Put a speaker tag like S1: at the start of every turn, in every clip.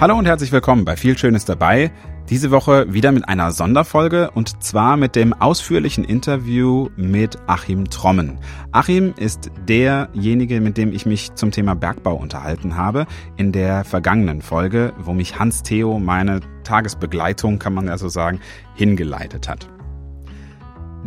S1: Hallo und herzlich willkommen bei Viel Schönes dabei. Diese Woche wieder mit einer Sonderfolge und zwar mit dem ausführlichen Interview mit Achim Trommen. Achim ist derjenige, mit dem ich mich zum Thema Bergbau unterhalten habe in der vergangenen Folge, wo mich Hans Theo, meine Tagesbegleitung, kann man ja so sagen, hingeleitet hat.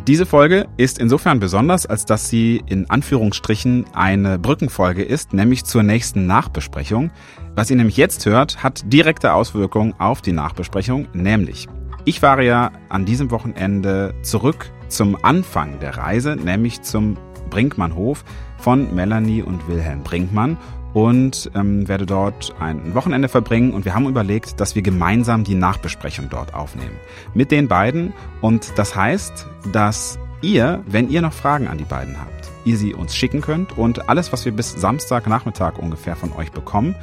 S1: Diese Folge ist insofern besonders, als dass sie in Anführungsstrichen eine Brückenfolge ist, nämlich zur nächsten Nachbesprechung. Was ihr nämlich jetzt hört, hat direkte Auswirkungen auf die Nachbesprechung, nämlich ich fahre ja an diesem Wochenende zurück zum Anfang der Reise, nämlich zum Brinkmannhof von Melanie und Wilhelm Brinkmann und ähm, werde dort ein Wochenende verbringen. Und wir haben überlegt, dass wir gemeinsam die Nachbesprechung dort aufnehmen. Mit den beiden. Und das heißt, dass ihr, wenn ihr noch Fragen an die beiden habt, ihr sie uns schicken könnt. Und alles, was wir bis Samstagnachmittag ungefähr von euch bekommen,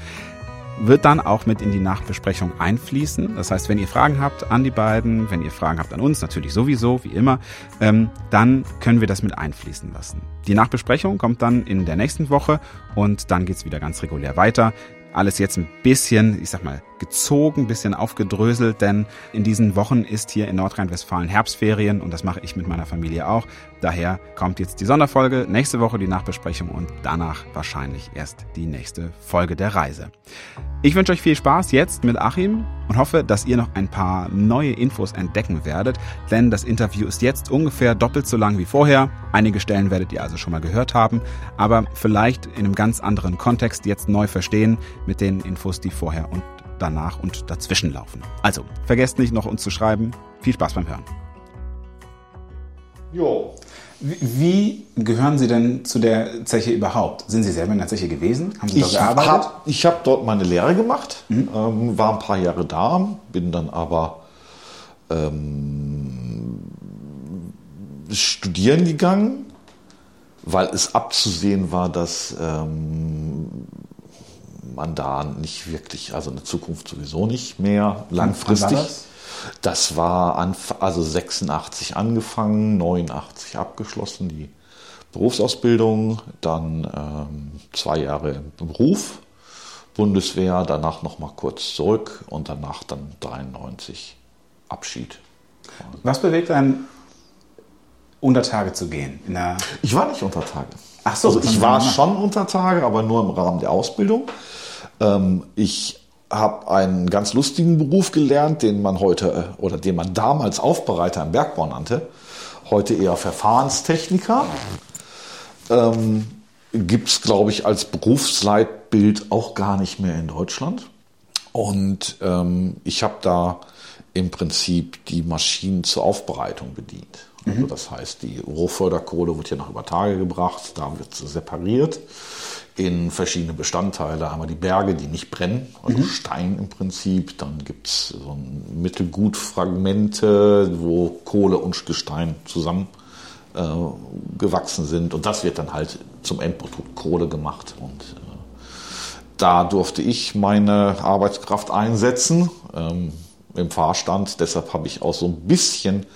S1: wird dann auch mit in die Nachbesprechung einfließen. Das heißt, wenn ihr Fragen habt an die beiden, wenn ihr Fragen habt an uns, natürlich sowieso, wie immer, ähm, dann können wir das mit einfließen lassen. Die Nachbesprechung kommt dann in der nächsten Woche und dann geht's wieder ganz regulär weiter. Alles jetzt ein bisschen, ich sag mal, gezogen, bisschen aufgedröselt, denn in diesen Wochen ist hier in Nordrhein-Westfalen Herbstferien und das mache ich mit meiner Familie auch. Daher kommt jetzt die Sonderfolge, nächste Woche die Nachbesprechung und danach wahrscheinlich erst die nächste Folge der Reise. Ich wünsche euch viel Spaß jetzt mit Achim und hoffe, dass ihr noch ein paar neue Infos entdecken werdet, denn das Interview ist jetzt ungefähr doppelt so lang wie vorher. Einige Stellen werdet ihr also schon mal gehört haben, aber vielleicht in einem ganz anderen Kontext jetzt neu verstehen mit den Infos, die vorher und danach und dazwischen laufen. Also, vergesst nicht noch uns zu schreiben. Viel Spaß beim Hören. Jo. Wie gehören Sie denn zu der Zeche überhaupt? Sind Sie selber in der Zeche gewesen?
S2: Haben Sie dort ich gearbeitet? Hab, ich habe dort meine Lehre gemacht, mhm. ähm, war ein paar Jahre da, bin dann aber ähm, studieren gegangen, weil es abzusehen war, dass ähm, man da nicht wirklich, also eine Zukunft sowieso nicht mehr langfristig. Das? war an, also 86 angefangen, 89 abgeschlossen, die Berufsausbildung, dann ähm, zwei Jahre im Beruf, Bundeswehr, danach nochmal kurz zurück und danach dann 93 Abschied.
S1: Was bewegt einen, unter Tage zu gehen?
S2: ich war nicht unter Tage. Ach so, also ich war schon unter Tage, aber nur im Rahmen der Ausbildung. Ähm, ich habe einen ganz lustigen Beruf gelernt, den man heute äh, oder den man damals Aufbereiter im Bergbau nannte, heute eher Verfahrenstechniker. Ähm, Gibt es, glaube ich, als Berufsleitbild auch gar nicht mehr in Deutschland. Und ähm, ich habe da im Prinzip die Maschinen zur Aufbereitung bedient. Also mhm. das heißt, die Rohförderkohle wird hier noch über Tage gebracht, da wird sie separiert in verschiedene Bestandteile. Einmal die Berge, die nicht brennen, also mhm. Stein im Prinzip. Dann gibt es so Mittelgutfragmente, wo Kohle und Gestein zusammen äh, gewachsen sind. Und das wird dann halt zum Endprodukt Kohle gemacht. Und äh, da durfte ich meine Arbeitskraft einsetzen ähm, im Fahrstand. Deshalb habe ich auch so ein bisschen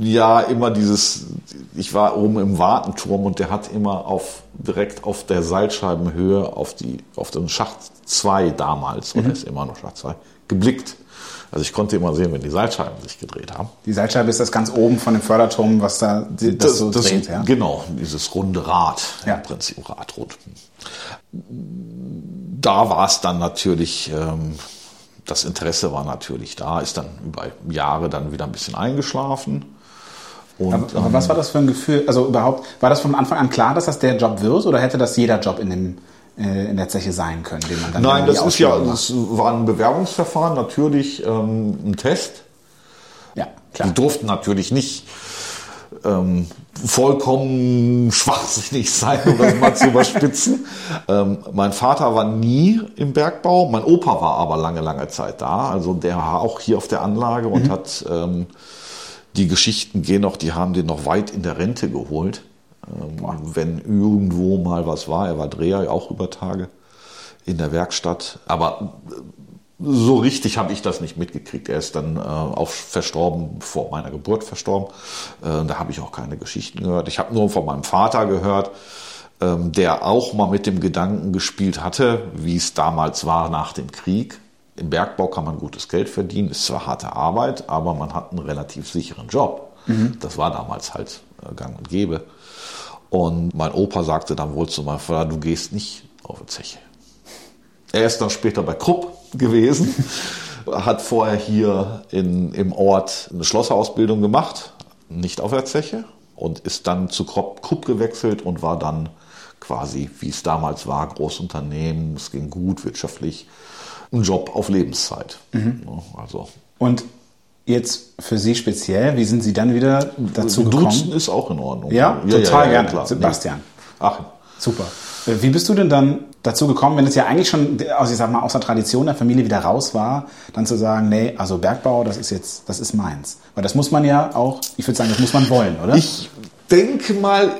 S2: ja immer dieses, ich war oben im Wartenturm und der hat immer auf direkt auf der Seilscheibenhöhe auf die auf den Schacht 2 damals, mhm. oder ist immer noch Schacht 2, geblickt. Also ich konnte immer sehen, wenn die Seilscheiben sich gedreht haben.
S1: Die Seilscheibe ist das ganz oben von dem Förderturm, was da das, das so
S2: das,
S1: dreht,
S2: ja? Genau, dieses runde Rad, ja. im Prinzip Radrund. Da war es dann natürlich, ähm, das Interesse war natürlich da, ist dann über Jahre dann wieder ein bisschen eingeschlafen.
S1: Und, aber, aber was war das für ein Gefühl? Also überhaupt, war das von Anfang an klar, dass das der Job wird oder hätte das jeder Job in, dem, äh, in der Zeche sein können,
S2: den man dann Nein, das ist ja, das war ein Bewerbungsverfahren, natürlich ähm, ein Test. Ja, klar. Die durften natürlich nicht ähm, vollkommen schwachsinnig sein, um das mal zu überspitzen. Ähm, mein Vater war nie im Bergbau, mein Opa war aber lange, lange Zeit da. Also der war auch hier auf der Anlage und mhm. hat ähm, die Geschichten gehen noch, die haben den noch weit in der Rente geholt. Ähm, wenn irgendwo mal was war, er war Dreher auch über Tage in der Werkstatt. Aber äh, so richtig habe ich das nicht mitgekriegt. Er ist dann äh, auch verstorben, vor meiner Geburt verstorben. Äh, da habe ich auch keine Geschichten gehört. Ich habe nur von meinem Vater gehört, ähm, der auch mal mit dem Gedanken gespielt hatte, wie es damals war nach dem Krieg. Im Bergbau kann man gutes Geld verdienen, ist zwar harte Arbeit, aber man hat einen relativ sicheren Job. Mhm. Das war damals halt äh, gang und gäbe. Und mein Opa sagte dann wohl zu meinem Vater, du gehst nicht auf die Zeche. Er ist dann später bei Krupp gewesen, hat vorher hier in, im Ort eine Schlosserausbildung gemacht, nicht auf der Zeche, und ist dann zu Krupp gewechselt und war dann quasi, wie es damals war, Großunternehmen, es ging gut wirtschaftlich, ein Job auf Lebenszeit. Mhm.
S1: Also. Und jetzt für Sie speziell, wie sind Sie dann wieder dazu gekommen?
S2: Duzen ist auch in Ordnung.
S1: Ja, ja total ja, ja, gerne. Klar. Sebastian. Ach. Super. Äh, wie bist du denn dann dazu gekommen, wenn es ja eigentlich schon aus, ich sag mal, aus der Tradition der Familie wieder raus war, dann zu sagen, nee, also Bergbau, das ist jetzt, das ist meins. Weil das muss man ja auch, ich würde sagen, das muss man wollen, oder?
S2: Ich denke mal,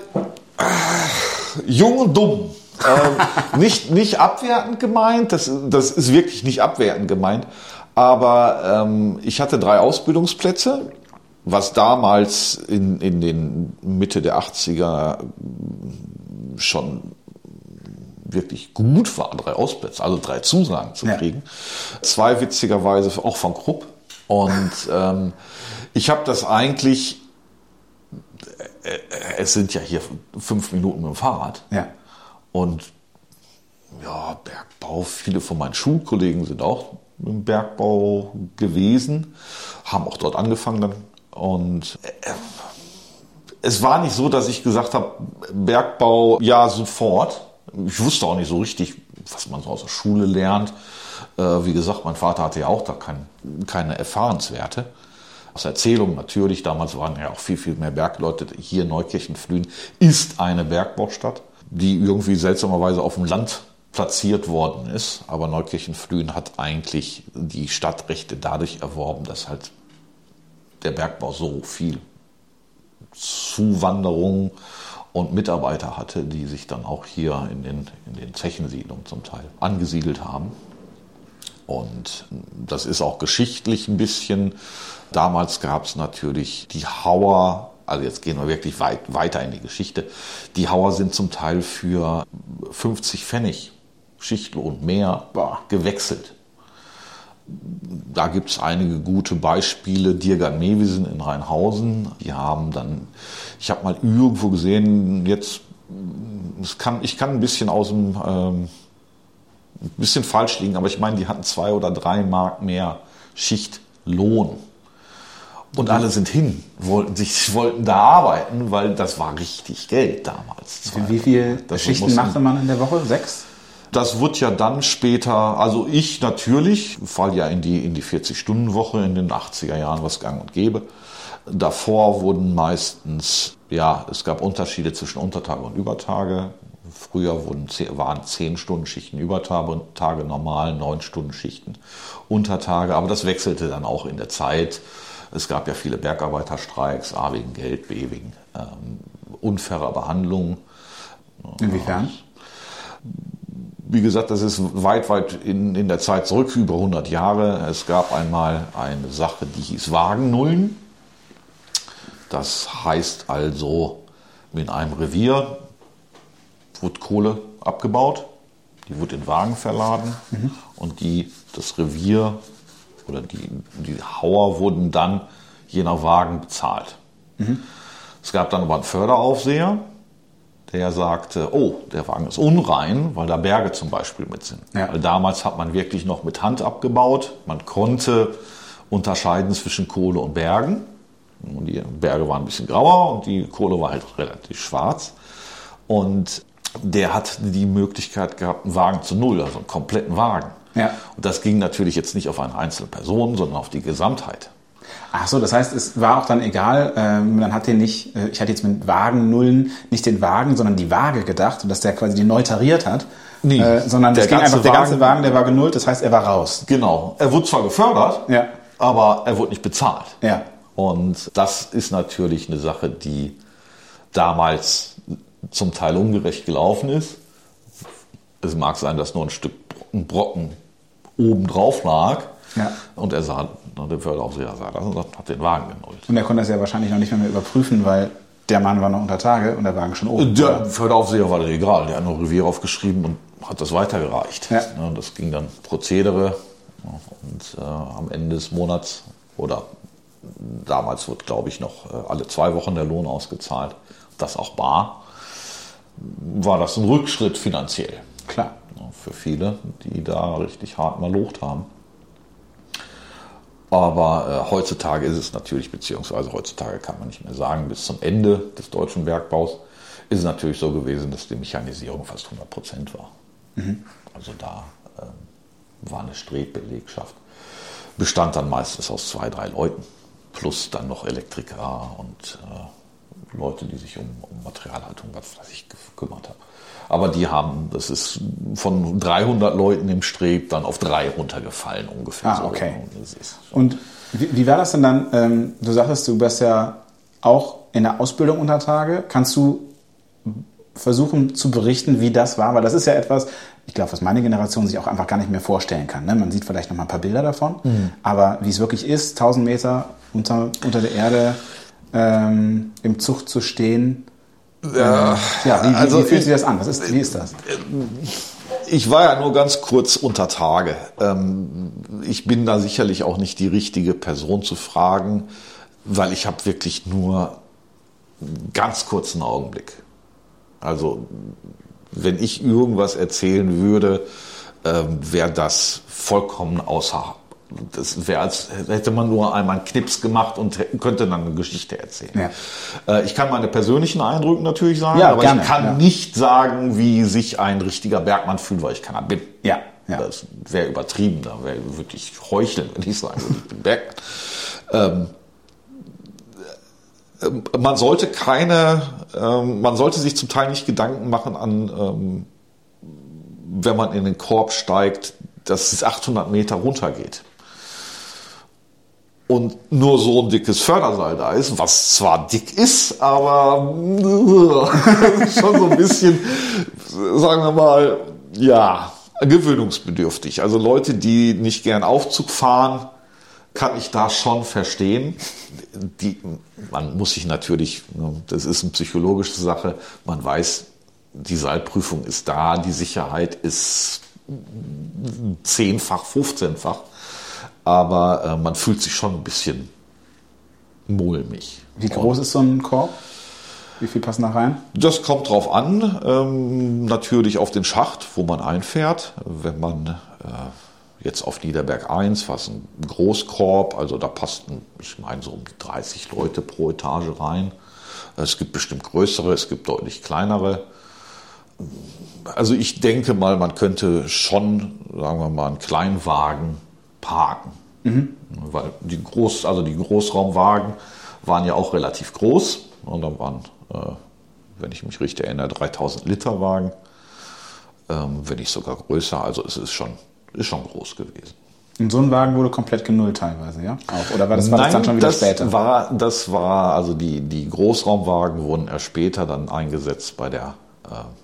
S2: jung und dumm. Ähm, nicht, nicht abwertend gemeint, das, das ist wirklich nicht abwertend gemeint, aber ähm, ich hatte drei Ausbildungsplätze, was damals in, in den Mitte der 80er schon wirklich gut war, drei Ausplätze, also drei Zusagen zu kriegen. Ja. Zwei witzigerweise auch von Krupp. Und ähm, ich habe das eigentlich äh, es sind ja hier fünf Minuten mit dem Fahrrad.
S1: Ja.
S2: Und ja, Bergbau, viele von meinen Schulkollegen sind auch im Bergbau gewesen, haben auch dort angefangen dann. Und äh, es war nicht so, dass ich gesagt habe, Bergbau, ja, sofort. Ich wusste auch nicht so richtig, was man so aus der Schule lernt. Äh, wie gesagt, mein Vater hatte ja auch da kein, keine Erfahrenswerte aus Erzählung natürlich, damals waren ja auch viel, viel mehr Bergleute. Hier Neukirchen-Flühen ist eine Bergbaustadt, die irgendwie seltsamerweise auf dem Land platziert worden ist. Aber Neukirchen-Flühen hat eigentlich die Stadtrechte dadurch erworben, dass halt der Bergbau so viel Zuwanderung und Mitarbeiter hatte, die sich dann auch hier in den, in den Zechensiedlungen zum Teil angesiedelt haben. Und das ist auch geschichtlich ein bisschen Damals gab es natürlich die Hauer, also jetzt gehen wir wirklich weit, weiter in die Geschichte. Die Hauer sind zum Teil für 50 Pfennig Schichtlohn mehr Boah. gewechselt. Da gibt es einige gute Beispiele. Dirgan Mewisen in Rheinhausen, die haben dann, ich habe mal irgendwo gesehen, jetzt, kann, ich kann ein bisschen aus dem, ähm, ein bisschen falsch liegen, aber ich meine, die hatten zwei oder drei Mark mehr Schichtlohn. Und alle sind hin, wollten sich, wollten da arbeiten, weil das war richtig Geld damals.
S1: Wie viele Schichten machte man in der Woche? Sechs?
S2: Das wird ja dann später, also ich natürlich, fall ja in die, in die 40-Stunden-Woche in den 80er Jahren, was gang und gäbe. Davor wurden meistens, ja, es gab Unterschiede zwischen Untertage und Übertage. Früher wurden, waren 10-Stunden-Schichten Übertage, Tage normal, 9-Stunden-Schichten Untertage, aber das wechselte dann auch in der Zeit. Es gab ja viele Bergarbeiterstreiks, A wegen Geld, B wegen ähm, unfairer Behandlung.
S1: Inwiefern?
S2: Wie gesagt, das ist weit, weit in, in der Zeit zurück, über 100 Jahre. Es gab einmal eine Sache, die hieß Wagennullen. Das heißt also, in einem Revier wurde Kohle abgebaut, die wurde in Wagen verladen mhm. und die, das Revier oder die, die Hauer wurden dann je nach Wagen bezahlt. Mhm. Es gab dann aber einen Förderaufseher, der sagte, oh, der Wagen ist unrein, weil da Berge zum Beispiel mit sind. Ja. Weil damals hat man wirklich noch mit Hand abgebaut. Man konnte unterscheiden zwischen Kohle und Bergen. Und die Berge waren ein bisschen grauer und die Kohle war halt relativ schwarz. Und der hat die Möglichkeit gehabt, einen Wagen zu Null, also einen kompletten Wagen. Ja. Und das ging natürlich jetzt nicht auf eine einzelne Person, sondern auf die Gesamtheit.
S1: Ach so, das heißt, es war auch dann egal, ähm, man hat den nicht, äh, ich hatte jetzt mit Wagennullen nicht den Wagen, sondern die Waage gedacht und dass der quasi den neu tariert hat. Nee, äh, sondern es ging einfach, der ganze Wagen, der war genullt, das heißt, er war raus.
S2: Genau. Er wurde zwar gefördert,
S1: ja.
S2: aber er wurde nicht bezahlt.
S1: Ja.
S2: Und das ist natürlich eine Sache, die damals zum Teil ungerecht gelaufen ist. Es mag sein, dass nur ein Stück ein Brocken oben drauf lag. Ja. Und er sah, der Förderaufseher sah das und hat den Wagen genullt.
S1: Und er konnte das ja wahrscheinlich noch nicht mehr, mehr überprüfen, weil der Mann war noch unter Tage und der Wagen schon oben.
S2: Der, für den Aufseher war das egal. Der hat noch Revier aufgeschrieben und hat das weitergereicht. Ja. Das ging dann Prozedere und äh, am Ende des Monats oder damals wird, glaube ich, noch äh, alle zwei Wochen der Lohn ausgezahlt. Das auch bar. War das ein Rückschritt finanziell.
S1: Klar.
S2: Für viele, die da richtig hart mal locht haben. Aber äh, heutzutage ist es natürlich, beziehungsweise heutzutage kann man nicht mehr sagen, bis zum Ende des deutschen Bergbaus ist es natürlich so gewesen, dass die Mechanisierung fast 100 Prozent war. Mhm. Also da äh, war eine Strebbelegschaft. Bestand dann meistens aus zwei, drei Leuten, plus dann noch Elektriker und äh, Leute, die sich um, um Materialhaltung, was weiß ich, gekümmert haben. Aber die haben, das ist von 300 Leuten im Streb dann auf drei runtergefallen ungefähr.
S1: Ah, okay. So. Und wie, wie, war das denn dann? Ähm, du sagtest, du bist ja auch in der Ausbildung unter Tage. Kannst du versuchen zu berichten, wie das war? Weil das ist ja etwas, ich glaube, was meine Generation sich auch einfach gar nicht mehr vorstellen kann. Ne? Man sieht vielleicht noch mal ein paar Bilder davon, mhm. aber wie es wirklich ist, 1000 Meter unter, unter der Erde ähm, im Zug zu stehen, ja, ja wie, also, wie, fühlt sich das an? Was ist, wie ist das?
S2: Ich war ja nur ganz kurz unter Tage. Ähm, ich bin da sicherlich auch nicht die richtige Person zu fragen, weil ich habe wirklich nur einen ganz kurzen Augenblick. Also wenn ich irgendwas erzählen würde, ähm, wäre das vollkommen außer das wäre als hätte man nur einmal einen Knips gemacht und könnte dann eine Geschichte erzählen. Ja. Äh, ich kann meine persönlichen Eindrücke natürlich sagen, ja, aber gerne, ich kann ja. nicht sagen, wie sich ein richtiger Bergmann fühlt, weil ich keiner bin.
S1: Ja.
S2: ja. Das wäre übertrieben, da wäre wirklich heucheln, wenn ich sagen würde, ich bin Bergmann. Ähm, äh, man sollte keine, ähm, man sollte sich zum Teil nicht Gedanken machen an, ähm, wenn man in den Korb steigt, dass es 800 Meter runtergeht und nur so ein dickes Förderseil da ist, was zwar dick ist, aber schon so ein bisschen, sagen wir mal, ja, gewöhnungsbedürftig. Also Leute, die nicht gern Aufzug fahren, kann ich da schon verstehen. Die, man muss sich natürlich, ne, das ist eine psychologische Sache, man weiß, die Seilprüfung ist da, die Sicherheit ist zehnfach, 15-fach aber äh, man fühlt sich schon ein bisschen mulmig.
S1: Wie groß Und ist so ein Korb? Wie viel passen da rein?
S2: Das kommt drauf an. Ähm, natürlich auf den Schacht, wo man einfährt. Wenn man äh, jetzt auf Niederberg 1, was ein Großkorb, also da passten, ich meine, so um die 30 Leute pro Etage rein. Es gibt bestimmt größere, es gibt deutlich kleinere. Also ich denke mal, man könnte schon, sagen wir mal, einen Kleinwagen parken. Mhm. Weil die, Groß, also die Großraumwagen waren ja auch relativ groß. Und dann waren, äh, wenn ich mich richtig erinnere, 3000 Liter Wagen. Ähm, wenn nicht sogar größer. Also es ist schon, ist schon groß gewesen.
S1: Und so ein Wagen wurde komplett genullt teilweise, ja? Auch. Oder war das, war
S2: Nein, das dann schon wieder das später? War, das war, also die, die Großraumwagen wurden erst später dann eingesetzt bei der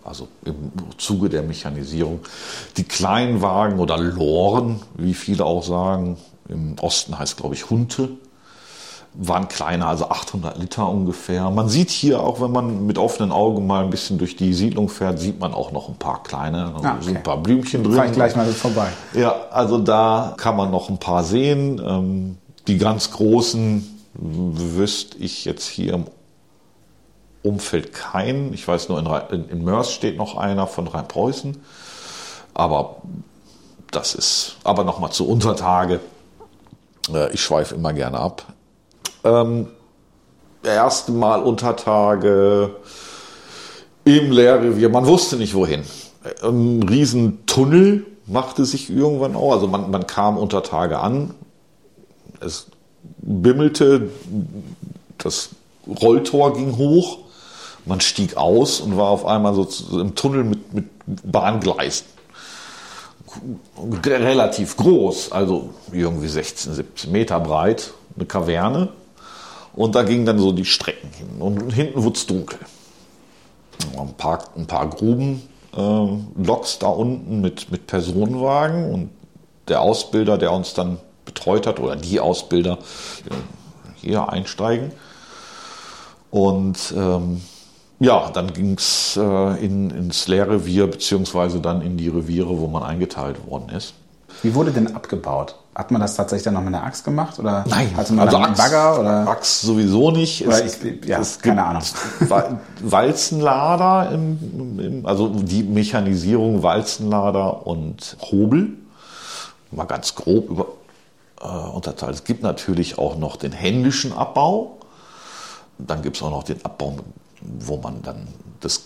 S2: also im Zuge der Mechanisierung. Die kleinen Wagen oder Loren, wie viele auch sagen, im Osten heißt glaube ich Hunte, waren kleiner, also 800 Liter ungefähr. Man sieht hier auch, wenn man mit offenen Augen mal ein bisschen durch die Siedlung fährt, sieht man auch noch ein paar kleine, also ah, okay. ein paar Blümchen drin. Fahr
S1: ich gleich mal vorbei.
S2: Ja, also da kann man noch ein paar sehen. Ähm, die ganz großen wüsste ich jetzt hier im Umfeld keinen. Ich weiß nur, in, in, in Mörs steht noch einer von Rheinpreußen. Aber das ist, aber nochmal zu Untertage. Äh, ich schweife immer gerne ab. Ähm, erste Mal Untertage im Lehrrevier. Man wusste nicht wohin. Ein Riesentunnel machte sich irgendwann auch. Also man, man kam unter Tage an. Es bimmelte. Das Rolltor ging hoch. Man stieg aus und war auf einmal so im Tunnel mit, mit Bahngleisen. Relativ groß, also irgendwie 16, 17 Meter breit, eine Kaverne. Und da gingen dann so die Strecken hin. Und hinten wurde es dunkel. Ein paar, ein paar Gruben, äh, Loks da unten mit, mit Personenwagen. Und der Ausbilder, der uns dann betreut hat, oder die Ausbilder, hier einsteigen. Und ähm, ja, dann ging es äh, in, ins Lehrrevier beziehungsweise dann in die Reviere, wo man eingeteilt worden ist.
S1: Wie wurde denn abgebaut? Hat man das tatsächlich dann noch mit einer Axt gemacht? Oder
S2: Nein,
S1: hatte man also
S2: Axt, Bagger? Oder? Axt sowieso nicht.
S1: Oder es, ich, ja, es keine Ahnung.
S2: Walzenlader, im, im, also die Mechanisierung Walzenlader und Hobel. Mal ganz grob über, äh, unterteilt. Es gibt natürlich auch noch den händischen Abbau. Dann gibt es auch noch den Abbau, wo man dann das,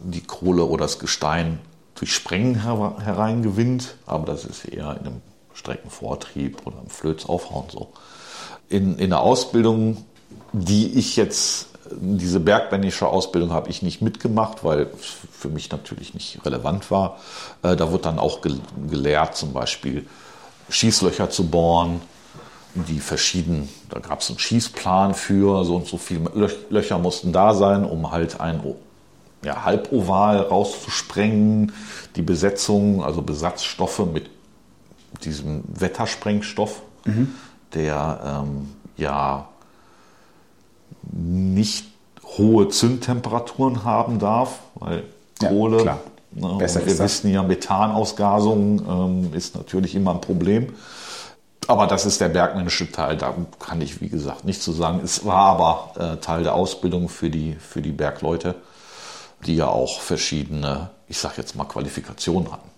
S2: die Kohle oder das Gestein durch Sprengen hereingewinnt, aber das ist eher in einem Streckenvortrieb oder im Flötsaufhauen so. In, in der Ausbildung, die ich jetzt, diese bergmännische Ausbildung habe ich nicht mitgemacht, weil es für mich natürlich nicht relevant war. Äh, da wird dann auch gelehrt, zum Beispiel Schießlöcher zu bohren, die verschiedenen, da gab es einen Schießplan für, so und so viele Löcher mussten da sein, um halt ein ja, Halboval rauszusprengen, die Besetzung, also Besatzstoffe mit diesem Wettersprengstoff, mhm. der ähm, ja nicht hohe Zündtemperaturen haben darf, weil Kohle,
S1: ja,
S2: ne, wir wissen ja, Methanausgasung ähm, ist natürlich immer ein Problem. Aber das ist der bergmännische Teil, da kann ich, wie gesagt, nichts zu sagen. Es war aber äh, Teil der Ausbildung für die, für die Bergleute die ja auch verschiedene, ich sage jetzt mal, Qualifikationen hatten.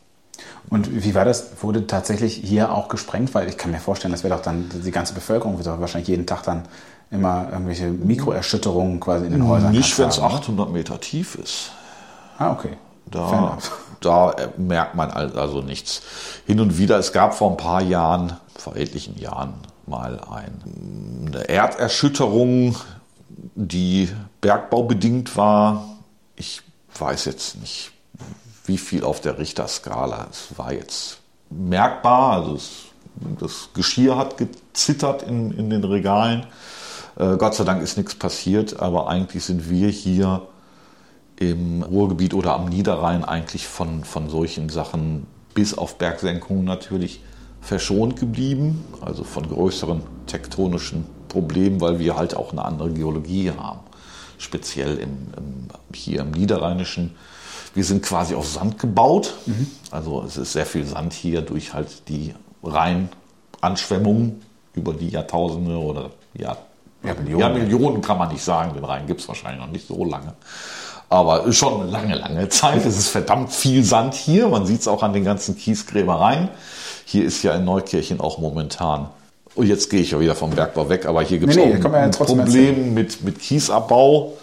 S1: Und wie war das? Wurde tatsächlich hier auch gesprengt? Weil ich kann mir vorstellen, das wäre doch dann, die ganze Bevölkerung wird doch wahrscheinlich jeden Tag dann immer irgendwelche Mikroerschütterungen quasi in den Häusern.
S2: Nicht, wenn es 800 Meter tief ist.
S1: Ah, okay.
S2: Da, da merkt man also nichts. Hin und wieder, es gab vor ein paar Jahren, vor etlichen Jahren, mal ein, eine Erderschütterung, die bergbaubedingt war ich weiß jetzt nicht, wie viel auf der Richterskala. Es war jetzt merkbar, also es, das Geschirr hat gezittert in, in den Regalen. Äh, Gott sei Dank ist nichts passiert, aber eigentlich sind wir hier im Ruhrgebiet oder am Niederrhein eigentlich von, von solchen Sachen bis auf Bergsenkungen natürlich verschont geblieben, also von größeren tektonischen Problemen, weil wir halt auch eine andere Geologie haben speziell im, im, hier im Niederrheinischen. Wir sind quasi auf Sand gebaut. Mhm. Also es ist sehr viel Sand hier durch halt die Rheinanschwemmung über die Jahrtausende oder Jahr, ja, Millionen. Ja, Millionen kann man nicht sagen. Den Rhein gibt es wahrscheinlich noch nicht so lange. Aber schon eine lange, lange Zeit. Es ist verdammt viel Sand hier. Man sieht es auch an den ganzen Kiesgräbereien. Hier ist ja in Neukirchen auch momentan und jetzt gehe ich ja wieder vom Bergbau weg, aber hier gibt es nee, nee, auch ein, Problem mit, mit Kiesabbau.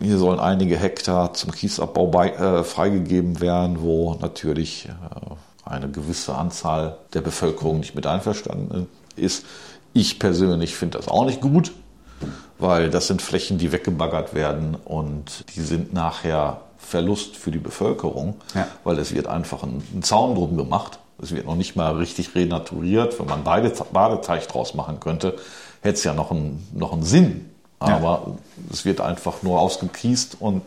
S2: Hier sollen einige Hektar zum Kiesabbau bei, äh, freigegeben werden, wo natürlich äh, eine gewisse Anzahl der Bevölkerung nicht mit einverstanden ist. Ich persönlich finde das auch nicht gut, weil das sind Flächen, die weggebaggert werden und die sind nachher Verlust für die Bevölkerung, ja. weil es wird einfach ein, ein Zaun drum gemacht es wird noch nicht mal richtig renaturiert. Wenn man beide Badeteich draus machen könnte, hätte es ja noch einen, noch einen Sinn. Aber ja. es wird einfach nur ausgekiest und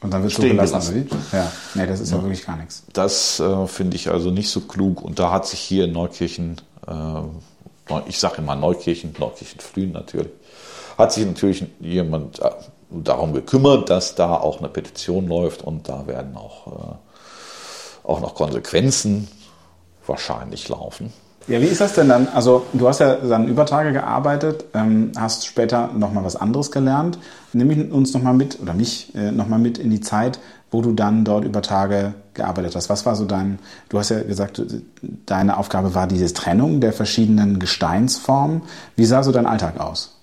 S1: und dann wird stehen gelassen. gelassen. Ja, nee, das ist ja, ja wirklich gar nichts.
S2: Das äh, finde ich also nicht so klug. Und da hat sich hier in Neukirchen, äh, ich sage immer Neukirchen, Neukirchen-Flühen natürlich, hat sich natürlich jemand äh, darum gekümmert, dass da auch eine Petition läuft und da werden auch, äh, auch noch Konsequenzen wahrscheinlich laufen.
S1: Ja, wie ist das denn dann? Also du hast ja dann über Tage gearbeitet, ähm, hast später nochmal was anderes gelernt. Nimm uns nochmal mit, oder mich äh, nochmal mit in die Zeit, wo du dann dort über Tage gearbeitet hast. Was war so dein, du hast ja gesagt, deine Aufgabe war diese Trennung der verschiedenen Gesteinsformen. Wie sah so dein Alltag aus?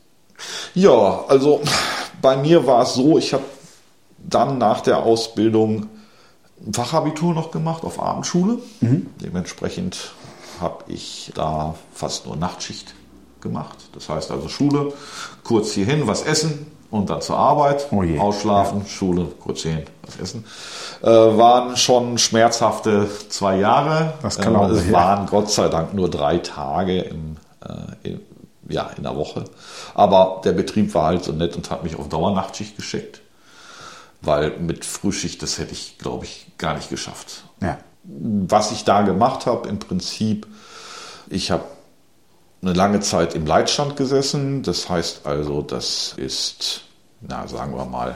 S2: Ja, also bei mir war es so, ich habe dann nach der Ausbildung ein Fachabitur noch gemacht auf Abendschule. Mhm. Dementsprechend habe ich da fast nur Nachtschicht gemacht. Das heißt also Schule, kurz hierhin, was essen und dann zur Arbeit, oh ausschlafen, ja. Schule, kurz hierhin, was essen. Äh, waren schon schmerzhafte zwei Jahre.
S1: Das kann auch, äh,
S2: es waren Gott sei Dank nur drei Tage im, äh, in, ja, in der Woche. Aber der Betrieb war halt so nett und hat mich auf Dauernachtschicht geschickt weil mit Frühschicht, das hätte ich, glaube ich, gar nicht geschafft.
S1: Ja.
S2: Was ich da gemacht habe, im Prinzip, ich habe eine lange Zeit im Leitstand gesessen. Das heißt also, das ist, na, sagen wir mal,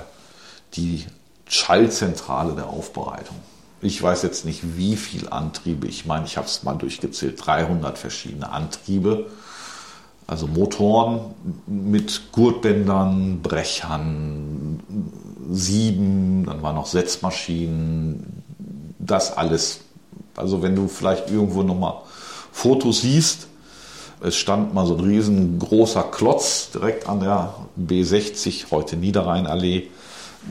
S2: die Schallzentrale der Aufbereitung. Ich weiß jetzt nicht, wie viele Antriebe. Ich meine, ich habe es mal durchgezählt. 300 verschiedene Antriebe. Also Motoren mit Gurtbändern, Brechern, Sieben, dann waren noch Setzmaschinen. Das alles. Also wenn du vielleicht irgendwo nochmal Fotos siehst, es stand mal so ein riesengroßer Klotz direkt an der B60, heute Niederrheinallee,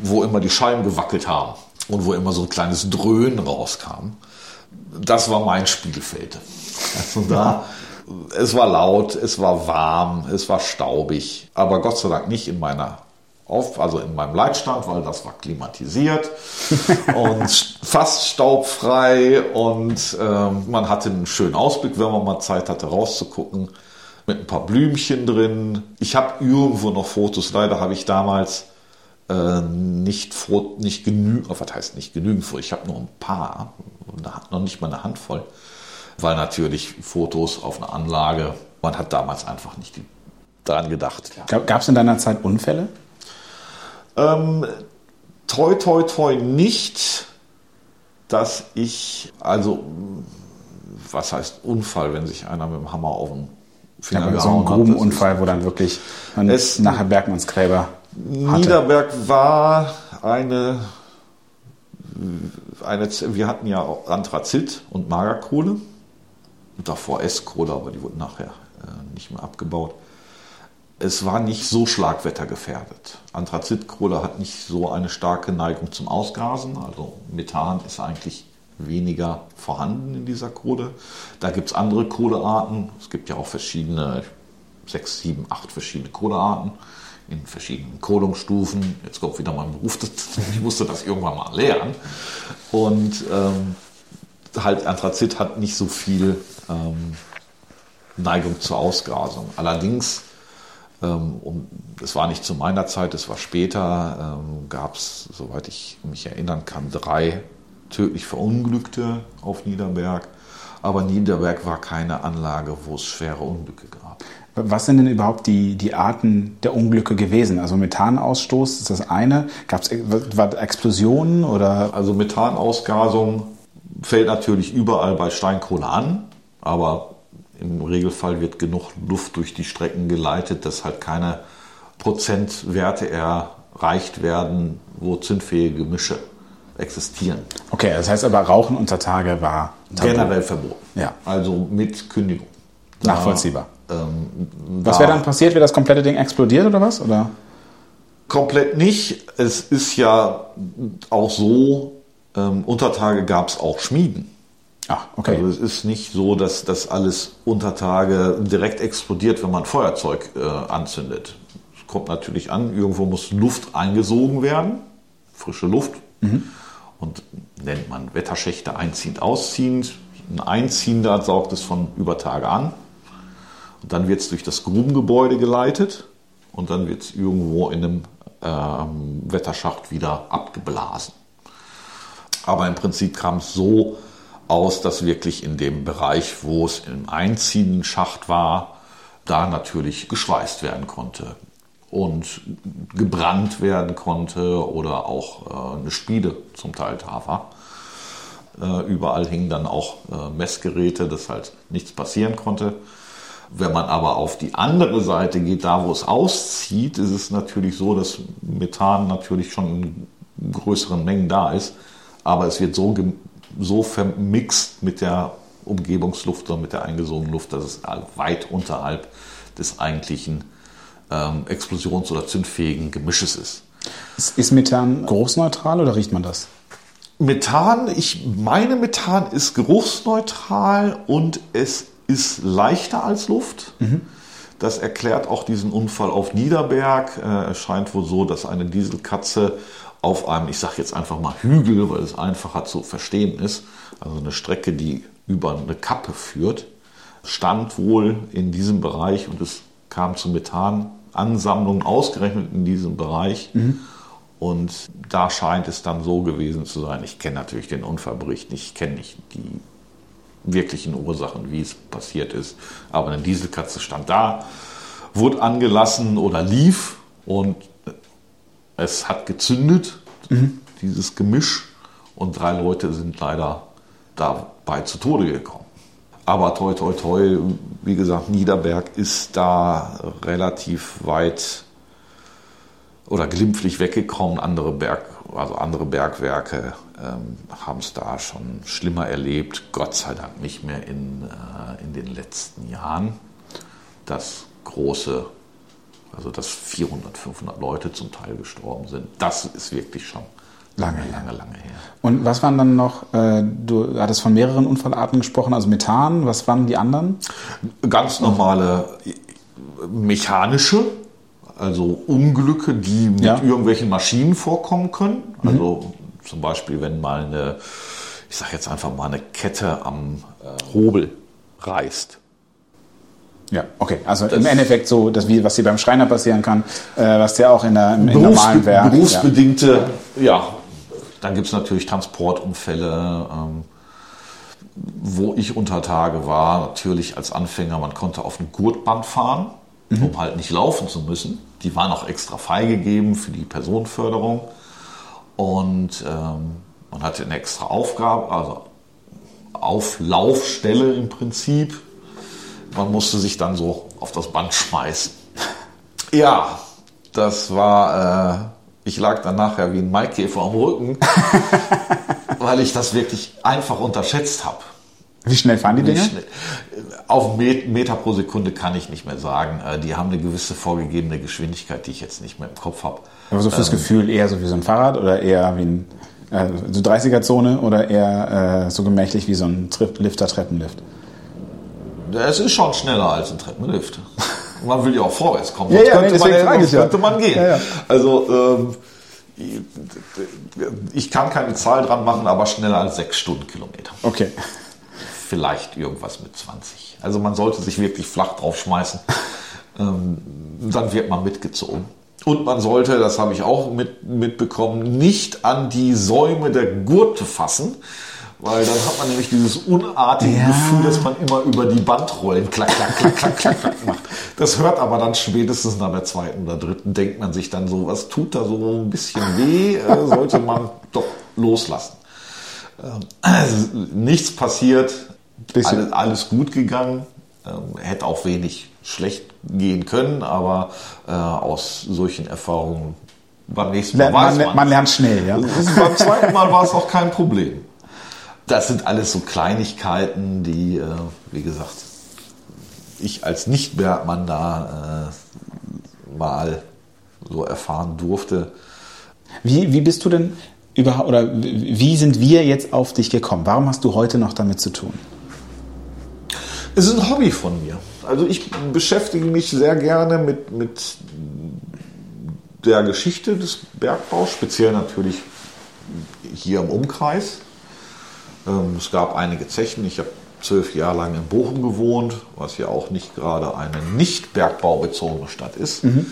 S2: wo immer die Scheiben gewackelt haben und wo immer so ein kleines Dröhnen rauskam. Das war mein Spielfeld. Also da, es war laut, es war warm, es war staubig, aber Gott sei Dank nicht in meiner auf, also in meinem Leitstand, weil das war klimatisiert und fast staubfrei und äh, man hatte einen schönen Ausblick, wenn man mal Zeit hatte rauszugucken, mit ein paar Blümchen drin. Ich habe irgendwo noch Fotos, leider habe ich damals äh, nicht, nicht genügend, was heißt nicht genügend vor, ich habe nur ein paar, noch nicht mal eine Handvoll, weil natürlich Fotos auf einer Anlage, man hat damals einfach nicht daran gedacht.
S1: Gab es in deiner Zeit Unfälle?
S2: Ähm, toi, toi, toi nicht, dass ich, also, was heißt Unfall, wenn sich einer mit dem Hammer auf den
S1: Finger ja, gehauen so ein Grubenunfall, wo dann wirklich man es, nachher Bergmannsgräber
S2: hatte. Niederberg war eine, eine, wir hatten ja Anthrazit und Magerkohle davor S-Kohle, aber die wurden nachher äh, nicht mehr abgebaut es war nicht so schlagwettergefährdet. Anthrazitkohle hat nicht so eine starke Neigung zum Ausgasen, also Methan ist eigentlich weniger vorhanden in dieser Kohle. Da gibt es andere Kohlearten. Es gibt ja auch verschiedene, sechs, sieben, acht verschiedene Kohlearten in verschiedenen Kohlungsstufen. Jetzt kommt wieder mein Beruf, ich musste das irgendwann mal lernen. Und ähm, halt Anthrazit hat nicht so viel ähm, Neigung zur Ausgasung. Allerdings ähm, und es war nicht zu meiner Zeit, es war später, ähm, gab es, soweit ich mich erinnern kann, drei tödlich Verunglückte auf Niederberg. Aber Niederberg war keine Anlage, wo es schwere Unglücke gab.
S1: Was sind denn überhaupt die, die Arten der Unglücke gewesen? Also Methanausstoß ist das eine. Gab es Explosionen oder?
S2: Also Methanausgasung fällt natürlich überall bei Steinkohle an, aber im Regelfall wird genug Luft durch die Strecken geleitet, dass halt keine Prozentwerte erreicht werden, wo zündfähige Gemische existieren.
S1: Okay, das heißt aber Rauchen unter Tage war
S2: tabu. generell verboten. Ja. Also mit Kündigung.
S1: Da, Nachvollziehbar. Ähm, was wäre dann passiert? Wäre das komplette Ding explodiert oder was? Oder?
S2: Komplett nicht. Es ist ja auch so, ähm, unter Tage gab es auch Schmieden.
S1: Ach, okay.
S2: Also es ist nicht so, dass das alles unter Tage direkt explodiert, wenn man Feuerzeug äh, anzündet. Es kommt natürlich an, irgendwo muss Luft eingesogen werden, frische Luft. Mhm. Und nennt man Wetterschächte einziehend, ausziehend. Ein Einziehender saugt es von über Tage an. Und dann wird es durch das Grubengebäude geleitet und dann wird es irgendwo in einem ähm, Wetterschacht wieder abgeblasen. Aber im Prinzip kam es so, aus, dass wirklich in dem Bereich, wo es im einziehenden Schacht war, da natürlich geschweißt werden konnte und gebrannt werden konnte oder auch äh, eine Spiele zum Teil da war. Äh, überall hingen dann auch äh, Messgeräte, dass halt nichts passieren konnte. Wenn man aber auf die andere Seite geht, da wo es auszieht, ist es natürlich so, dass Methan natürlich schon in größeren Mengen da ist, aber es wird so so vermixt mit der Umgebungsluft oder mit der eingesogenen Luft, dass es weit unterhalb des eigentlichen ähm, explosions- oder zündfähigen Gemisches ist.
S1: Ist Methan geruchsneutral oder riecht man das?
S2: Methan, ich meine, Methan ist geruchsneutral und es ist leichter als Luft. Mhm. Das erklärt auch diesen Unfall auf Niederberg. Äh, es scheint wohl so, dass eine Dieselkatze auf einem, ich sage jetzt einfach mal Hügel, weil es einfacher zu verstehen ist, also eine Strecke, die über eine Kappe führt, stand wohl in diesem Bereich und es kam zu Methanansammlungen ausgerechnet in diesem Bereich. Mhm. Und da scheint es dann so gewesen zu sein. Ich kenne natürlich den Unfallbericht ich kenne nicht die wirklichen Ursachen, wie es passiert ist. Aber eine Dieselkatze stand da, wurde angelassen oder lief und es hat gezündet, mhm. dieses Gemisch, und drei Leute sind leider dabei zu Tode gekommen. Aber toi, toi, toi, wie gesagt, Niederberg ist da relativ weit oder glimpflich weggekommen. Andere Berg, also andere Bergwerke ähm, haben es da schon schlimmer erlebt. Gott sei Dank nicht mehr in, äh, in den letzten Jahren. Das große, also dass 400, 500 Leute zum Teil gestorben sind, das ist wirklich schon lange, lange, lange her.
S1: Und was waren dann noch, äh, du hattest von mehreren Unfallarten gesprochen, also Methan, was waren die anderen?
S2: Ganz normale mechanische, also Unglücke, die mit ja. irgendwelchen Maschinen vorkommen können. Mhm. Also zum Beispiel, wenn mal eine, ich sage jetzt einfach mal eine Kette am äh, Hobel reißt.
S1: Ja, okay. Also das im Endeffekt so, dass wie, was hier beim Schreiner passieren kann, äh, was ja auch in der im, im normalen Werk.
S2: Berufsbedingte, ja. ja. Dann gibt es natürlich Transportunfälle, ähm, wo ich unter Tage war, natürlich als Anfänger, man konnte auf ein Gurtband fahren, mhm. um halt nicht laufen zu müssen. Die waren auch extra freigegeben für die Personenförderung. Und ähm, man hatte eine extra Aufgabe, also Auflaufstelle im Prinzip. Man musste sich dann so auf das Band schmeißen. Ja, das war, äh, ich lag dann nachher wie ein Maikäfer am Rücken, weil ich das wirklich einfach unterschätzt habe.
S1: Wie schnell fahren die Dinger?
S2: Auf Meter pro Sekunde kann ich nicht mehr sagen. Äh, die haben eine gewisse vorgegebene Geschwindigkeit, die ich jetzt nicht mehr im Kopf habe.
S1: Aber so fürs ähm, Gefühl eher so wie so ein Fahrrad oder eher wie ein äh, so 30er-Zone oder eher äh, so gemächlich wie so ein Lifter-Treppenlift?
S2: Es ist schon schneller als ein Treppenlift. Man will ja auch vorwärts kommen.
S1: ja, ja, könnte, nee, man,
S2: ja. könnte man gehen. Ja, ja. Also ähm, ich kann keine Zahl dran machen, aber schneller als sechs Stundenkilometer.
S1: Okay
S2: vielleicht irgendwas mit 20. Also man sollte sich wirklich flach draufschmeißen. Ähm, dann wird man mitgezogen. Und man sollte, das habe ich auch mit, mitbekommen, nicht an die Säume der Gurte fassen, weil dann hat man nämlich dieses unartige ja. Gefühl, dass man immer über die Bandrollen klack, klack, klack, klack, klack, klack macht. Das hört aber dann spätestens nach der zweiten oder dritten, denkt man sich dann so, was tut da so ein bisschen weh, äh, sollte man doch loslassen. Ähm, also nichts passiert, alles, alles, gut gegangen. Ähm, hätte auch wenig schlecht gehen können, aber äh, aus solchen Erfahrungen beim nächsten Mal
S1: weiß man. Man lernt schnell, ja.
S2: beim zweiten Mal war es auch kein Problem. Das sind alles so Kleinigkeiten, die, äh, wie gesagt, ich als Nicht-Bergmann da äh, mal so erfahren durfte.
S1: Wie, wie bist du denn überhaupt, oder wie sind wir jetzt auf dich gekommen? Warum hast du heute noch damit zu tun?
S2: Es ist ein Hobby von mir. Also ich beschäftige mich sehr gerne mit, mit der Geschichte des Bergbaus, speziell natürlich hier im Umkreis. Ähm, es gab einige Zechen. Ich habe zwölf Jahre lang in Bochum gewohnt, was ja auch nicht gerade eine nicht bergbaubezogene Stadt ist. Mhm.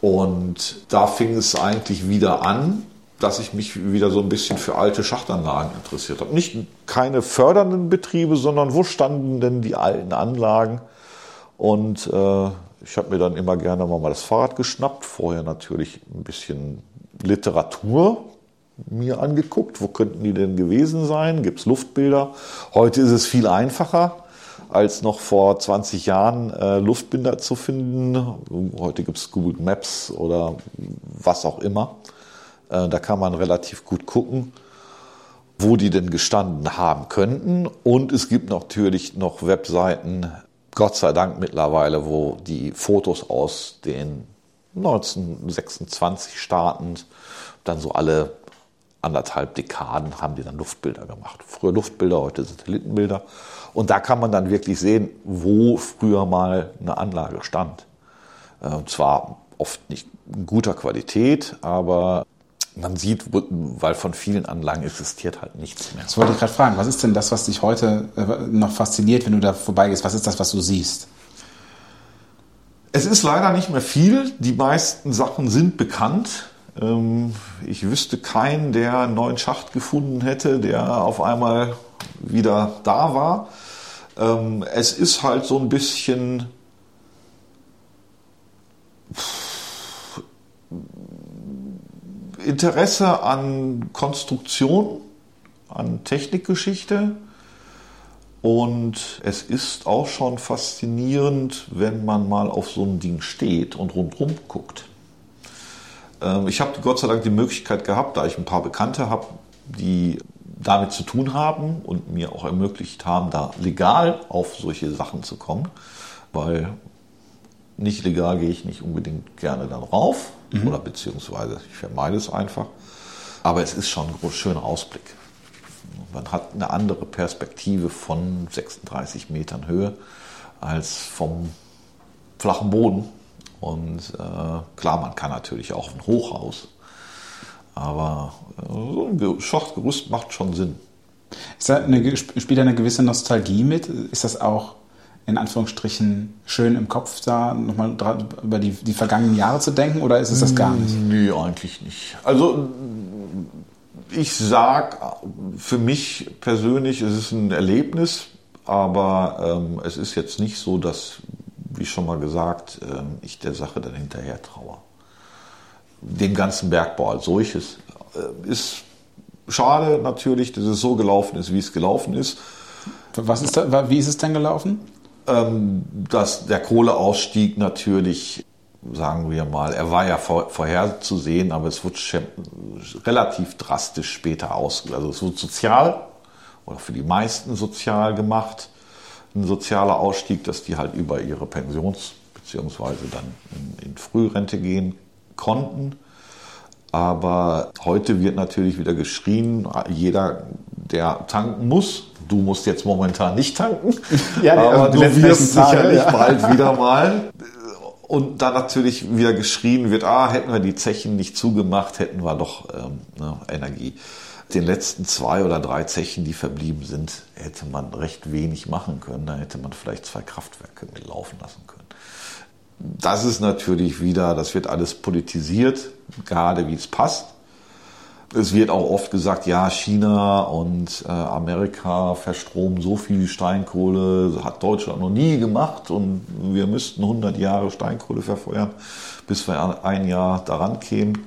S2: Und da fing es eigentlich wieder an, dass ich mich wieder so ein bisschen für alte Schachtanlagen interessiert habe. Nicht keine fördernden Betriebe, sondern wo standen denn die alten Anlagen? Und äh, ich habe mir dann immer gerne mal das Fahrrad geschnappt, vorher natürlich ein bisschen Literatur mir angeguckt, wo könnten die denn gewesen sein, gibt es Luftbilder. Heute ist es viel einfacher als noch vor 20 Jahren äh, Luftbilder zu finden. Heute gibt es Google Maps oder was auch immer. Äh, da kann man relativ gut gucken, wo die denn gestanden haben könnten. Und es gibt natürlich noch Webseiten, Gott sei Dank mittlerweile, wo die Fotos aus den 1926 startend, dann so alle anderthalb Dekaden haben die dann Luftbilder gemacht. Früher Luftbilder, heute Satellitenbilder. Und da kann man dann wirklich sehen, wo früher mal eine Anlage stand. Äh, und zwar oft nicht in guter Qualität, aber man sieht, weil von vielen Anlagen existiert halt nichts mehr.
S1: Das wollte ich gerade fragen. Was ist denn das, was dich heute äh, noch fasziniert, wenn du da vorbeigehst? Was ist das, was du siehst?
S2: Es ist leider nicht mehr viel. Die meisten Sachen sind bekannt. Ähm, ich wüsste keinen, der einen neuen Schacht gefunden hätte, der auf einmal wieder da war. Ähm, es ist halt so ein bisschen Interesse an Konstruktion, an Technikgeschichte. Und es ist auch schon faszinierend, wenn man mal auf so ein Ding steht und rundherum guckt. Ähm, ich habe Gott sei Dank die Möglichkeit gehabt, da ich ein paar Bekannte habe, die damit zu tun haben und mir auch ermöglicht haben, da legal auf solche Sachen zu kommen, weil nicht legal gehe ich nicht unbedingt gerne dann rauf mhm. oder beziehungsweise ich vermeide es einfach. Aber es ist schon ein schöner Ausblick. Man hat eine andere Perspektive von 36 Metern Höhe als vom flachen Boden. Und äh, klar, man kann natürlich auch ein Hochhaus, aber äh, so ein Schachtgerüst macht schon Sinn.
S1: Ist eine, spielt da eine gewisse Nostalgie mit? Ist das auch in Anführungsstrichen schön im Kopf da, nochmal über die, die vergangenen Jahre zu denken oder ist es das gar nicht?
S2: Nee, eigentlich nicht. Also ich sag, für mich persönlich ist es ein Erlebnis, aber ähm, es ist jetzt nicht so, dass, wie schon mal gesagt, ähm, ich der Sache dann hinterher traue. Dem ganzen Bergbau als solches äh, ist schade natürlich, dass es so gelaufen ist, wie es gelaufen ist.
S1: Was ist da, wie ist es denn gelaufen?
S2: Ähm, dass der Kohleausstieg natürlich, sagen wir mal, er war ja vor, vorherzusehen, aber es wird relativ drastisch später aus. Also es wird sozial oder für die meisten sozial gemacht. Ein sozialer Ausstieg, dass die halt über ihre Pensions- beziehungsweise dann in, in Frührente gehen konnten. Aber heute wird natürlich wieder geschrien, jeder, der tanken muss, du musst jetzt momentan nicht tanken, ja, aber du wirst sicherlich ja. bald wieder mal. Und dann natürlich wieder geschrien wird, ah, hätten wir die Zechen nicht zugemacht, hätten wir doch ähm, ne, Energie. Den letzten zwei oder drei Zechen, die verblieben sind, hätte man recht wenig machen können. Da hätte man vielleicht zwei Kraftwerke laufen lassen können. Das ist natürlich wieder, das wird alles politisiert, gerade wie es passt. Es wird auch oft gesagt, ja, China und äh, Amerika verstromen so viel Steinkohle, hat Deutschland noch nie gemacht und wir müssten 100 Jahre Steinkohle verfeuern, bis wir ein Jahr daran kämen.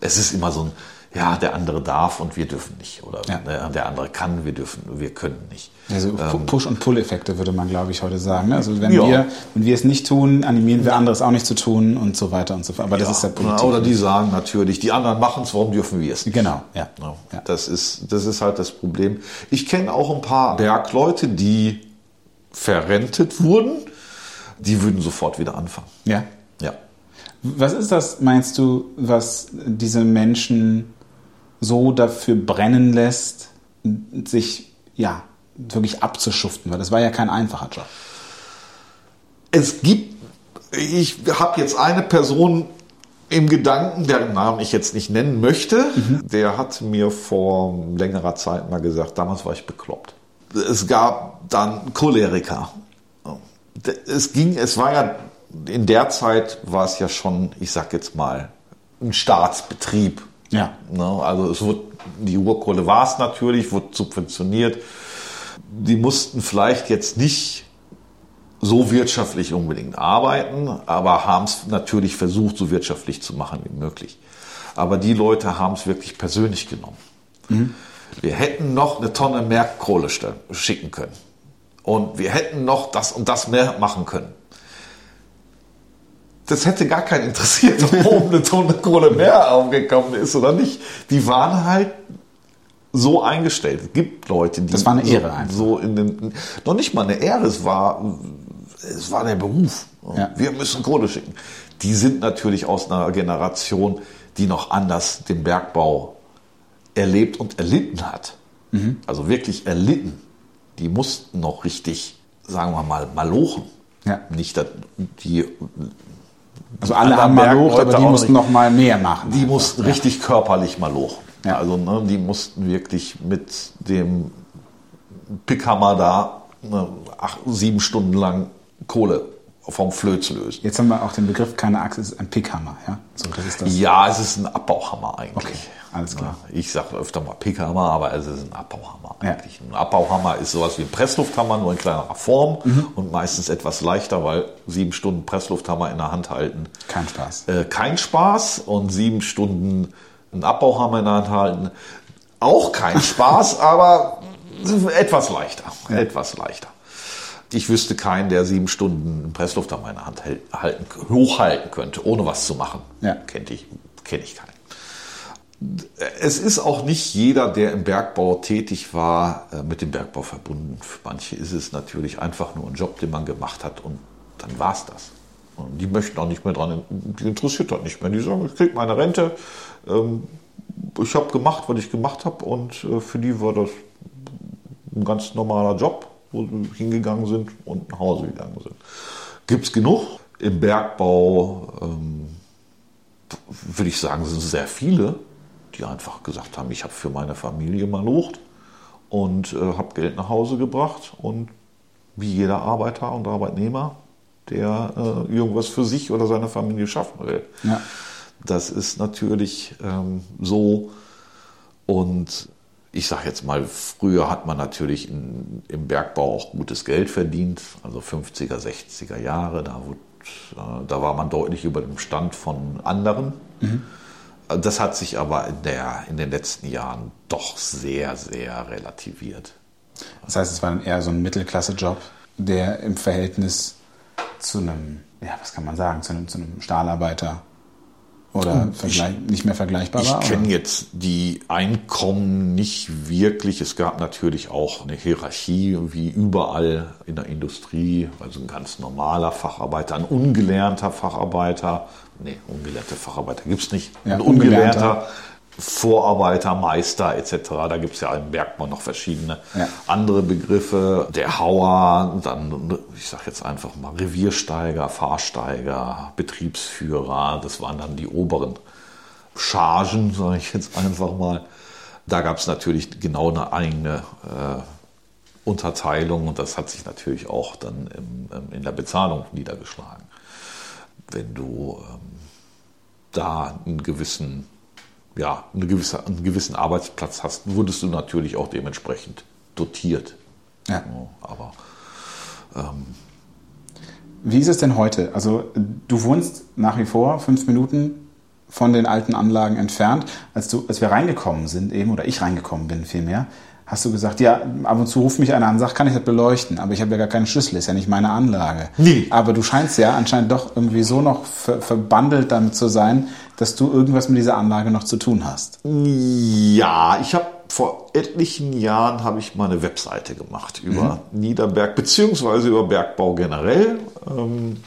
S2: Es ist immer so ein, ja, der andere darf und wir dürfen nicht. Oder ja. Ne, der andere kann, wir dürfen, wir können nicht.
S1: Also ähm, Push- und Pull-Effekte würde man, glaube ich, heute sagen. Ne? Also wenn, ja. wir, wenn wir es nicht tun, animieren wir andere es auch nicht zu tun und so weiter und so fort. Aber das ist ja
S2: Politik. Oder die sagen natürlich, die anderen machen es, warum dürfen wir es
S1: nicht? Genau, ja.
S2: ja. Das, ist, das ist halt das Problem. Ich kenne auch ein paar Bergleute, die verrentet wurden, die würden sofort wieder anfangen.
S1: Ja.
S2: Ja.
S1: Was ist das, meinst du, was diese Menschen so dafür brennen lässt, sich ja wirklich abzuschuften, weil das war ja kein einfacher Job.
S2: Es gibt, ich habe jetzt eine Person im Gedanken, deren Namen ich jetzt nicht nennen möchte, mhm. der hat mir vor längerer Zeit mal gesagt, damals war ich bekloppt. Es gab dann Choleriker. Es ging, es war ja, in der Zeit war es ja schon, ich sag jetzt mal, ein Staatsbetrieb
S1: ja.
S2: Ne, also es wird, die Urkohle war es natürlich, wurde subventioniert. Die mussten vielleicht jetzt nicht so wirtschaftlich unbedingt arbeiten, aber haben es natürlich versucht, so wirtschaftlich zu machen wie möglich. Aber die Leute haben es wirklich persönlich genommen. Mhm. Wir hätten noch eine Tonne mehr Kohle schicken können. Und wir hätten noch das und das mehr machen können das hätte gar keinen interessiert, ob oben eine Tonne Kohle mehr aufgekommen ist oder nicht. Die waren halt so eingestellt. Es gibt Leute, die.
S1: Das war eine Ehre
S2: so,
S1: einfach.
S2: So in den, noch nicht mal eine Ehre, es war, es war der Beruf. Ja. Wir müssen Kohle schicken. Die sind natürlich aus einer Generation, die noch anders den Bergbau erlebt und erlitten hat. Mhm. Also wirklich erlitten. Die mussten noch richtig, sagen wir mal, malochen. Ja. Nicht, die
S1: also alle haben mal loch, aber die mussten noch mal mehr machen.
S2: Die einfach. mussten ja. richtig körperlich mal loch. Ja. Also ne, die mussten wirklich mit dem Pickhammer da ne, acht, sieben Stunden lang Kohle vom Flöz lösen.
S1: Jetzt haben wir auch den Begriff keine Axt, es ist ein Pickhammer, ja?
S2: So, das ist das. Ja, es ist ein Abbauhammer eigentlich. Okay,
S1: alles klar.
S2: Ich sage öfter mal Pickhammer, aber es ist ein Abbauhammer eigentlich. Ja. Ein Abbauhammer ist sowas wie ein Presslufthammer, nur in kleinerer Form mhm. und meistens etwas leichter, weil sieben Stunden Presslufthammer in der Hand halten.
S1: Kein Spaß.
S2: Äh, kein Spaß und sieben Stunden einen Abbauhammer in der Hand halten. Auch kein Spaß, aber etwas leichter. Ja. Etwas leichter. Ich wüsste keinen, der sieben Stunden einen Presslufthammer in der Hand halten, hochhalten könnte, ohne was zu machen. Ja. Kennt ich, kenne ich keinen. Es ist auch nicht jeder, der im Bergbau tätig war, äh, mit dem Bergbau verbunden. Für manche ist es natürlich einfach nur ein Job, den man gemacht hat und dann war es das. Und die möchten auch nicht mehr dran, die interessiert das nicht mehr. Die sagen, ich kriege meine Rente, ähm, ich habe gemacht, was ich gemacht habe und äh, für die war das ein ganz normaler Job wo sie hingegangen sind und nach Hause gegangen sind. Gibt es genug. Im Bergbau ähm, würde ich sagen, sind sehr viele, die einfach gesagt haben, ich habe für meine Familie mal Lucht und äh, habe Geld nach Hause gebracht und wie jeder Arbeiter und Arbeitnehmer, der äh, irgendwas für sich oder seine Familie schaffen will. Ja. Das ist natürlich ähm, so und ich sage jetzt mal, früher hat man natürlich in, im Bergbau auch gutes Geld verdient, also 50er, 60er Jahre, da, äh, da war man deutlich über dem Stand von anderen. Mhm. Das hat sich aber in, der, in den letzten Jahren doch sehr, sehr relativiert.
S1: Das heißt, es war dann eher so ein Mittelklasse-Job, der im Verhältnis zu einem, ja, was kann man sagen, zu einem, zu einem Stahlarbeiter oder ich, nicht mehr vergleichbar
S2: war? Ich kenne jetzt die Einkommen nicht wirklich. Es gab natürlich auch eine Hierarchie, wie überall in der Industrie. Also ein ganz normaler Facharbeiter, ein ungelernter Facharbeiter. Nee, ungelernte Facharbeiter gibt es nicht. Ja, ein ungelernter, ungelernter Vorarbeiter, Meister etc. Da gibt es ja im Bergbau noch verschiedene ja. andere Begriffe. Der Hauer, dann, ich sage jetzt einfach mal Reviersteiger, Fahrsteiger, Betriebsführer. Das waren dann die oberen Chargen, sage ich jetzt einfach mal. Da gab es natürlich genau eine eigene äh, Unterteilung und das hat sich natürlich auch dann im, ähm, in der Bezahlung niedergeschlagen. Wenn du ähm, da einen gewissen ja, eine gewisse, einen gewissen Arbeitsplatz hast, wurdest du natürlich auch dementsprechend dotiert. Ja. Aber ähm,
S1: wie ist es denn heute? Also du wohnst nach wie vor fünf Minuten von den alten Anlagen entfernt. Als, du, als wir reingekommen sind eben, oder ich reingekommen bin vielmehr, hast du gesagt, ja, ab und zu ruft mich einer an und sagt, kann ich das beleuchten? Aber ich habe ja gar keinen Schlüssel, ist ja nicht meine Anlage. Nee. Aber du scheinst ja anscheinend doch irgendwie so noch ver verbandelt damit zu sein, dass du irgendwas mit dieser Anlage noch zu tun hast.
S2: Ja, ich habe vor etlichen Jahren habe ich mal eine Webseite gemacht über mhm. Niederberg beziehungsweise über Bergbau generell. Ähm,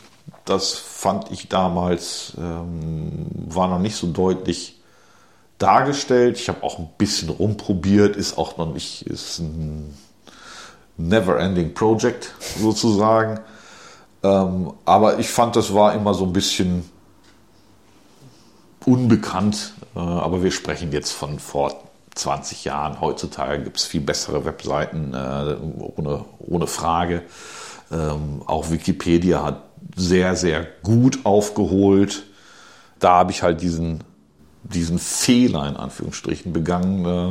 S2: das fand ich damals ähm, war noch nicht so deutlich dargestellt. Ich habe auch ein bisschen rumprobiert, ist auch noch nicht, ist ein never-ending Project sozusagen. Ähm, aber ich fand, das war immer so ein bisschen unbekannt. Äh, aber wir sprechen jetzt von vor 20 Jahren. Heutzutage gibt es viel bessere Webseiten, äh, ohne, ohne Frage. Ähm, auch Wikipedia hat sehr, sehr gut aufgeholt. Da habe ich halt diesen diesen Fehler in Anführungsstrichen begangen, äh,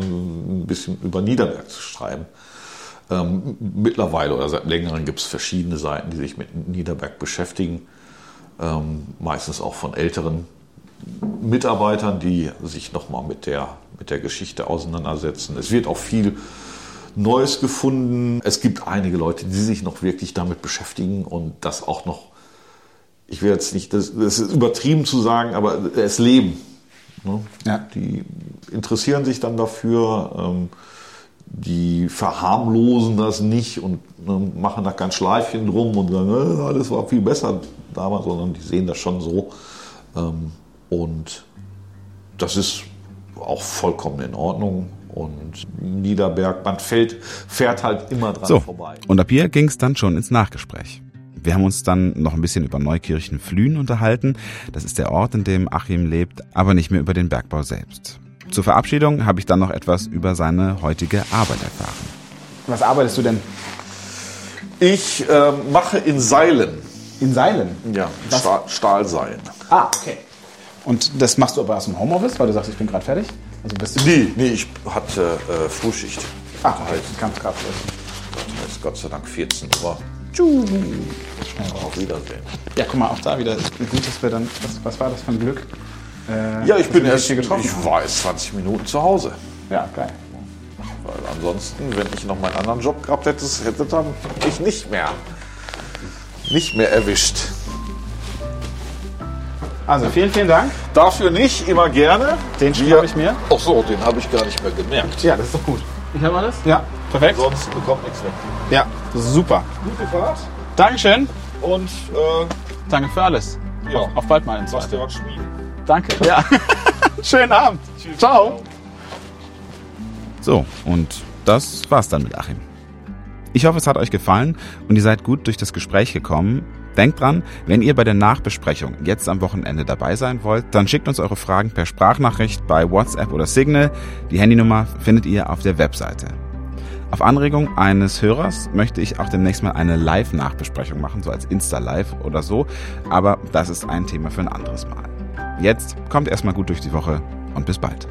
S2: ein bisschen über Niederberg zu schreiben. Ähm, mittlerweile oder seit längerem gibt es verschiedene Seiten, die sich mit Niederberg beschäftigen, ähm, meistens auch von älteren Mitarbeitern, die sich nochmal mit der, mit der Geschichte auseinandersetzen. Es wird auch viel Neues gefunden. Es gibt einige Leute, die sich noch wirklich damit beschäftigen und das auch noch, ich will jetzt nicht, das, das ist übertrieben zu sagen, aber es leben. Ne? Ja. Die interessieren sich dann dafür, ähm, die verharmlosen das nicht und ne, machen da kein Schleifchen drum und sagen, äh, alles war viel besser damals, sondern die sehen das schon so. Ähm, und das ist auch vollkommen in Ordnung. Und Niederberg, man fällt, fährt halt immer dran
S1: so,
S2: vorbei.
S1: Und ab hier ging es dann schon ins Nachgespräch. Wir haben uns dann noch ein bisschen über Neukirchen-Flühen unterhalten. Das ist der Ort, in dem Achim lebt, aber nicht mehr über den Bergbau selbst. Zur Verabschiedung habe ich dann noch etwas über seine heutige Arbeit erfahren. Was arbeitest du denn?
S2: Ich äh, mache in Seilen.
S1: In Seilen?
S2: Ja, Stahl, Stahlseilen.
S1: Ah, okay. Und das machst du aber aus dem Homeoffice, weil du sagst, ich bin gerade fertig?
S2: Also bist du nee, nee, ich hatte äh, Frühschicht.
S1: Ach, halt. Ganz krass.
S2: Das heißt Gott sei Dank 14 Uhr. Schnell Auf Wiedersehen.
S1: Ja, guck mal, auch da wieder. Gut, dass wir dann. Was, was war das für ein Glück?
S2: Äh, ja, ich bin erst. Hier getroffen ich war jetzt 20 Minuten zu Hause.
S1: Ja, geil.
S2: Weil ansonsten, wenn ich noch meinen anderen Job gehabt hätte, hätte dann ich nicht mehr. Nicht mehr erwischt.
S1: Also vielen, vielen Dank.
S2: Dafür nicht, immer gerne.
S1: Den schreibe ich mir.
S2: Ach so, den habe ich gar nicht mehr gemerkt.
S1: Ja, das ist doch gut.
S2: Ich habe alles?
S1: Ja, perfekt.
S2: Sonst bekommt nichts weg.
S1: Ja, super.
S2: Gute Fahrt.
S1: Dankeschön.
S2: Und äh,
S1: danke für alles.
S2: Ja.
S1: Auf, auf bald mal.
S2: Machst du was schmieden.
S1: Danke. Ja. Schönen Abend. Tschüss. Ciao. So, und das war's dann mit Achim. Ich hoffe, es hat euch gefallen und ihr seid gut durch das Gespräch gekommen. Denkt dran, wenn ihr bei der Nachbesprechung jetzt am Wochenende dabei sein wollt, dann schickt uns eure Fragen per Sprachnachricht bei WhatsApp oder Signal. Die Handynummer findet ihr auf der Webseite. Auf Anregung eines Hörers möchte ich auch demnächst mal eine Live-Nachbesprechung machen, so als Insta-Live oder so. Aber das ist ein Thema für ein anderes Mal. Jetzt kommt erstmal gut durch die Woche und bis bald.